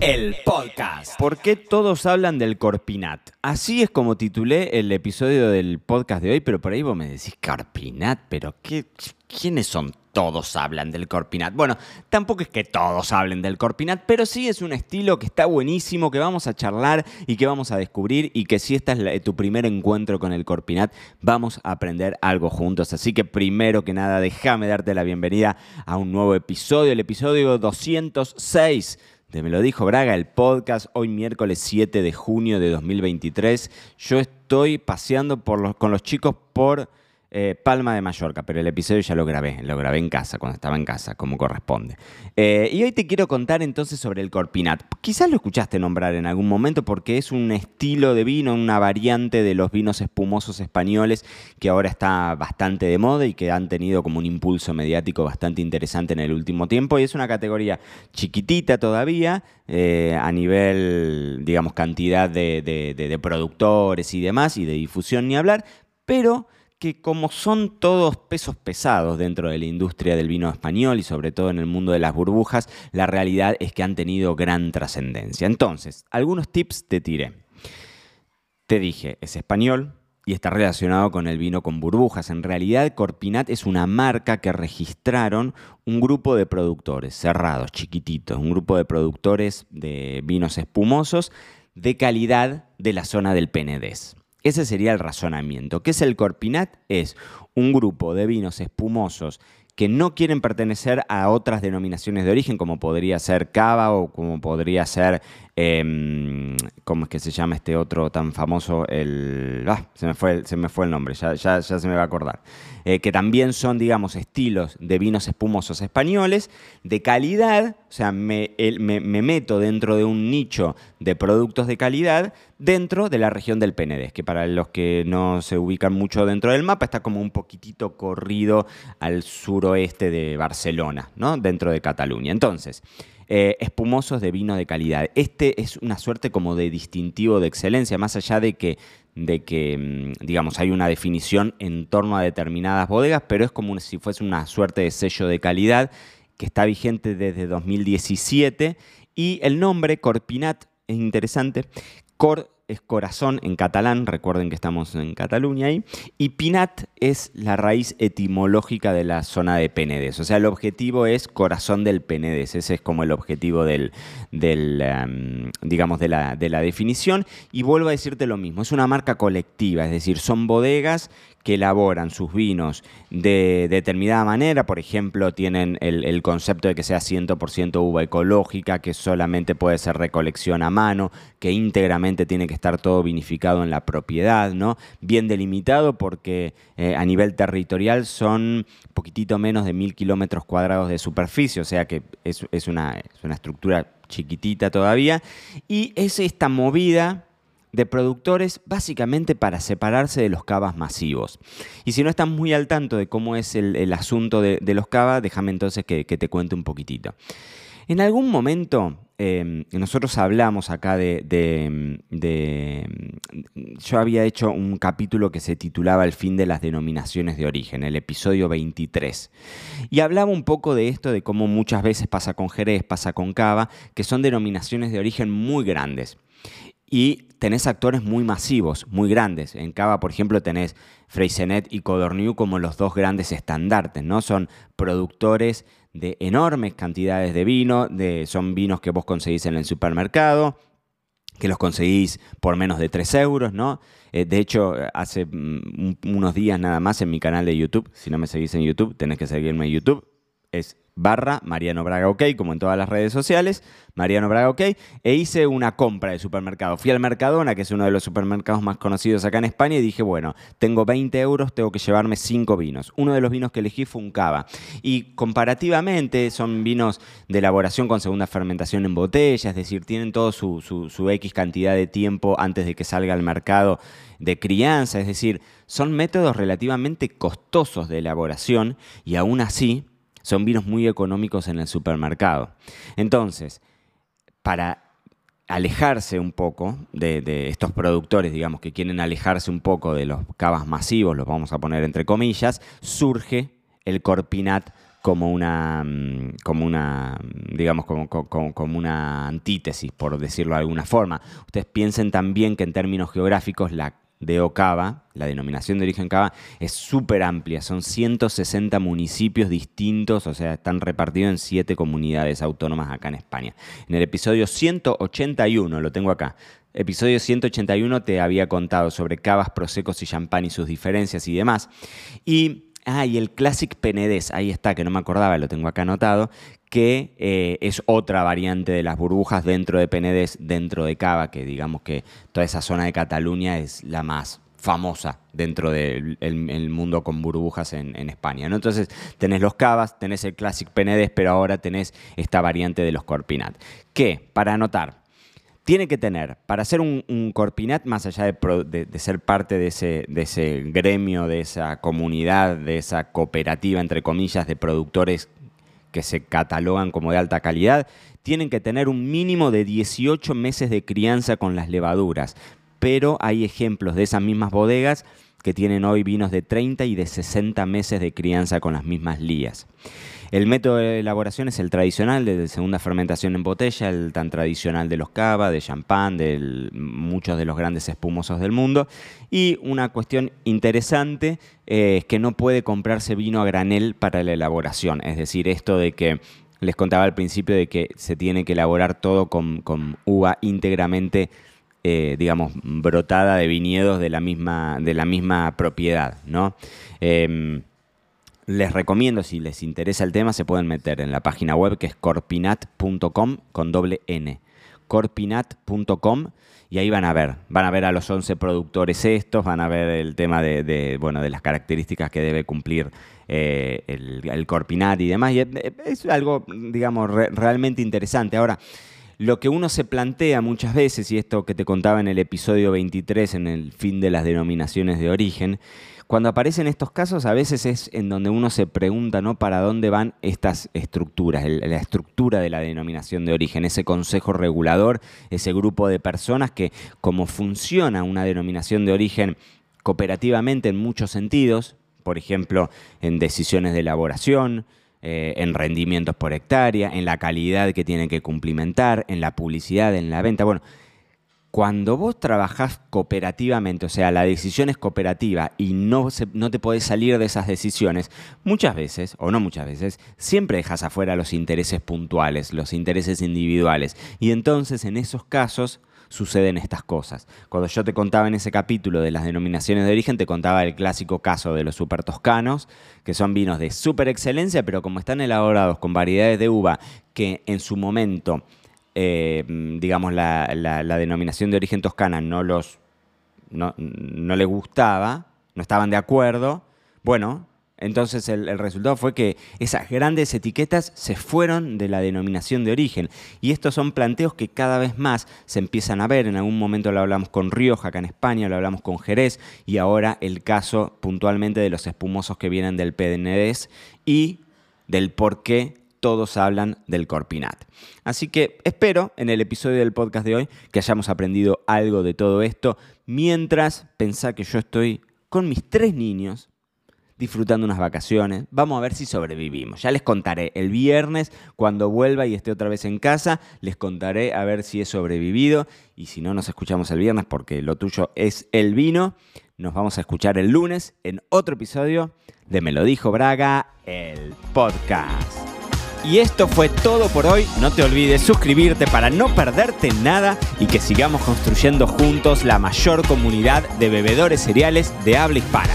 el podcast. ¿Por qué todos hablan del Corpinat? Así es como titulé el episodio del podcast de hoy, pero por ahí vos me decís Corpinat, pero ¿qué, ¿quiénes son todos hablan del Corpinat. Bueno, tampoco es que todos hablen del Corpinat, pero sí es un estilo que está buenísimo, que vamos a charlar y que vamos a descubrir y que si este es tu primer encuentro con el Corpinat, vamos a aprender algo juntos. Así que primero que nada, déjame darte la bienvenida a un nuevo episodio, el episodio 206 de Me lo dijo Braga, el podcast, hoy miércoles 7 de junio de 2023. Yo estoy paseando por con los chicos por eh, Palma de Mallorca, pero el episodio ya lo grabé, lo grabé en casa, cuando estaba en casa, como corresponde. Eh, y hoy te quiero contar entonces sobre el Corpinat. Quizás lo escuchaste nombrar en algún momento porque es un estilo de vino, una variante de los vinos espumosos españoles que ahora está bastante de moda y que han tenido como un impulso mediático bastante interesante en el último tiempo. Y es una categoría chiquitita todavía, eh, a nivel, digamos, cantidad de productores y demás, y de difusión ni hablar, pero que como son todos pesos pesados dentro de la industria del vino español y sobre todo en el mundo de las burbujas, la realidad es que han tenido gran trascendencia. Entonces, algunos tips te tiré. Te dije, es español y está relacionado con el vino con burbujas. En realidad, Corpinat es una marca que registraron un grupo de productores cerrados, chiquititos, un grupo de productores de vinos espumosos de calidad de la zona del Penedés. Ese sería el razonamiento. ¿Qué es el Corpinat? Es un grupo de vinos espumosos que no quieren pertenecer a otras denominaciones de origen, como podría ser cava o como podría ser, em, ¿cómo es que se llama este otro tan famoso? El, ah, se, me fue, se me fue el nombre, ya, ya, se me va a acordar. Eh, que también son, digamos, estilos de vinos espumosos españoles de calidad, o sea, me, me, meto dentro de un nicho de productos de calidad dentro de la región del Penedés, que para los que no se ubican mucho dentro del mapa está como un poquitito corrido al suroeste de Barcelona, ¿no? dentro de Cataluña. Entonces, eh, espumosos de vino de calidad. Este es una suerte como de distintivo de excelencia, más allá de que, de que mm, digamos, hay una definición en torno a determinadas bodegas, pero es como si fuese una suerte de sello de calidad que está vigente desde 2017 y el nombre Corpinat es interesante. Es corazón en catalán, recuerden que estamos en Cataluña ahí, y Pinat es la raíz etimológica de la zona de Penedés. O sea, el objetivo es corazón del Penedés, ese es como el objetivo del em, digamos, de la, de la definición. Y vuelvo a decirte lo mismo, es una marca colectiva, es decir, son bodegas que elaboran sus vinos de determinada manera, por ejemplo, tienen el, concepto de que sea 100% uva ecológica, que solamente puede ser recolección a mano, que íntegramente tiene que estar todo vinificado en la propiedad, ¿no? Bien delimitado porque eh, a nivel territorial son poquitito menos de mil kilómetros cuadrados de superficie, o sea que es, una, es una estructura chiquitita todavía, y es esta movida de productores básicamente para separarse de los cavas masivos. Y si no estás muy al tanto de cómo es el, asunto de, los cavas, déjame entonces que, te cuente un poquitito. En algún momento em, nosotros hablamos acá de, Yo había hecho un capítulo que se titulaba El fin de las denominaciones de origen, el episodio 23. Y hablaba un poco de esto, de cómo muchas veces pasa con Jerez, pasa con Cava, que son denominaciones de origen muy grandes y tenés actores muy masivos, muy grandes. En Cava, por ejemplo, tenés Freysenet y Codorniu como los dos grandes estandartes, ¿no? Son productores de enormes cantidades de vino, de, son vinos que vos conseguís en el supermercado, que los conseguís por menos de 3 euros, ¿no? Eh, de hecho, hace mm, unos días nada más en mi canal de YouTube, si no me seguís en YouTube, tenés que seguirme en YouTube, es barra Mariano Braga OK, como en todas las redes sociales, Mariano Braga OK, e hice una compra de supermercado. Fui al Mercadona, que es uno de los supermercados más conocidos acá en España, y dije, bueno, tengo 20 euros, tengo que llevarme 5 vinos. Uno de los vinos que elegí fue un cava. Y comparativamente son vinos de elaboración con segunda fermentación en botella, es decir, tienen todo su, su X cantidad de tiempo antes de que salga al mercado de crianza, es decir, son métodos relativamente costosos de elaboración y aún así son vinos muy económicos en el supermercado. Entonces, para alejarse un poco de, estos productores, digamos, que quieren alejarse un poco de los cavas masivos, los vamos a poner entre comillas, surge el Corpinat como una, mm, como una digamos, como, como, una antítesis, por decirlo de alguna forma. Ustedes piensen también que en términos geográficos la de Ocava, la denominación de origen Cava, es súper amplia. Son 160 municipios distintos, o sea, están repartidos en 7 comunidades autónomas acá en España. En el episodio 181, lo tengo acá, episodio 181 te había contado sobre cavas, prosecos y champán y sus diferencias y demás. Y Ah, y el Classic Penedés, ahí está, que no me acordaba, lo tengo acá anotado, que eh, es otra variante de las burbujas dentro de Penedés, dentro de Cava, que digamos que toda esa zona de Cataluña es la más famosa dentro del mundo con burbujas en, España. ¿no? Entonces tenés los cavas, tenés el Classic Penedés, pero ahora tenés esta variante de los Corpinat. Que, para anotar, tiene que tener, para ser un, corpinat, más allá de, ser parte de ese, de ese, gremio, de esa comunidad, de esa cooperativa, entre comillas, de productores que se catalogan como de alta calidad, tienen que tener un mínimo de 18 meses de crianza con las levaduras. Pero hay ejemplos de esas mismas bodegas que tienen hoy vinos de 30 y de 60 meses de crianza con las mismas lías. El método de elaboración es el tradicional, de segunda fermentación en botella, el tan tradicional de los cava, de champán, de muchos de los grandes espumosos del mundo. Y una cuestión interesante eh, es que no puede comprarse vino a granel para la elaboración. Es decir, esto de que les contaba al principio de que se tiene que elaborar todo con, uva íntegramente eh, digamos, brotada de viñedos de la misma, de la misma propiedad, ¿no? Em, les recomiendo, si les interesa el tema, se pueden meter en la página web que es corpinat.com con doble N. corpinat.com y ahí van a ver, van a ver a los 11 productores estos, van a ver el tema de, bueno, de las características que debe cumplir eh, el, Corpinat y demás. Y es, algo, digamos, realmente interesante. Ahora, lo que uno se plantea muchas veces, y esto que te contaba en el episodio 23, en el fin de las denominaciones de origen, cuando aparecen estos casos, a veces es en donde uno se pregunta, ¿no? ¿Para dónde van estas estructuras? la estructura de la denominación de origen, ese consejo regulador, ese grupo de personas que, como funciona una denominación de origen cooperativamente en muchos sentidos, por ejemplo, en decisiones de elaboración, eh, en rendimientos por hectárea, en la calidad que tienen que cumplimentar, en la publicidad, en la venta. Bueno, cuando vos trabajás cooperativamente, o sea, la decisión es cooperativa y no, no te podés salir de esas decisiones, muchas veces, o no muchas veces, siempre dejas afuera los intereses puntuales, los intereses individuales. Y entonces en esos casos suceden estas cosas. Cuando yo te contaba en ese capítulo de las denominaciones de origen, te contaba el clásico caso de los super toscanos, que son vinos de super excelencia, pero como están elaborados con variedades de uva que en su momento eh, digamos, la, denominación de origen toscana no los no, no les gustaba, no estaban de acuerdo, bueno, entonces el, resultado fue que esas grandes etiquetas se fueron de la denominación de origen. Y estos son planteos que cada vez más se empiezan a ver. En algún momento lo hablamos con Rioja, acá en España, lo hablamos con Jerez, y ahora el caso puntualmente de los espumosos que vienen del PDNDES y del por qué todos hablan del Corpinat. Así que espero en el episodio del podcast de hoy que hayamos aprendido algo de todo esto, mientras pensá que yo estoy con mis tres niños disfrutando unas vacaciones. Vamos a ver si sobrevivimos. Ya les contaré el viernes cuando vuelva y esté otra vez en casa. Les contaré a ver si he sobrevivido. Y si no, nos escuchamos el viernes porque lo tuyo es el vino. Nos vamos a escuchar el lunes en otro episodio de Me lo dijo Braga, el podcast. Y esto fue todo por hoy. No te olvides suscribirte para no perderte nada y que sigamos construyendo juntos la mayor comunidad de bebedores cereales de habla hispana.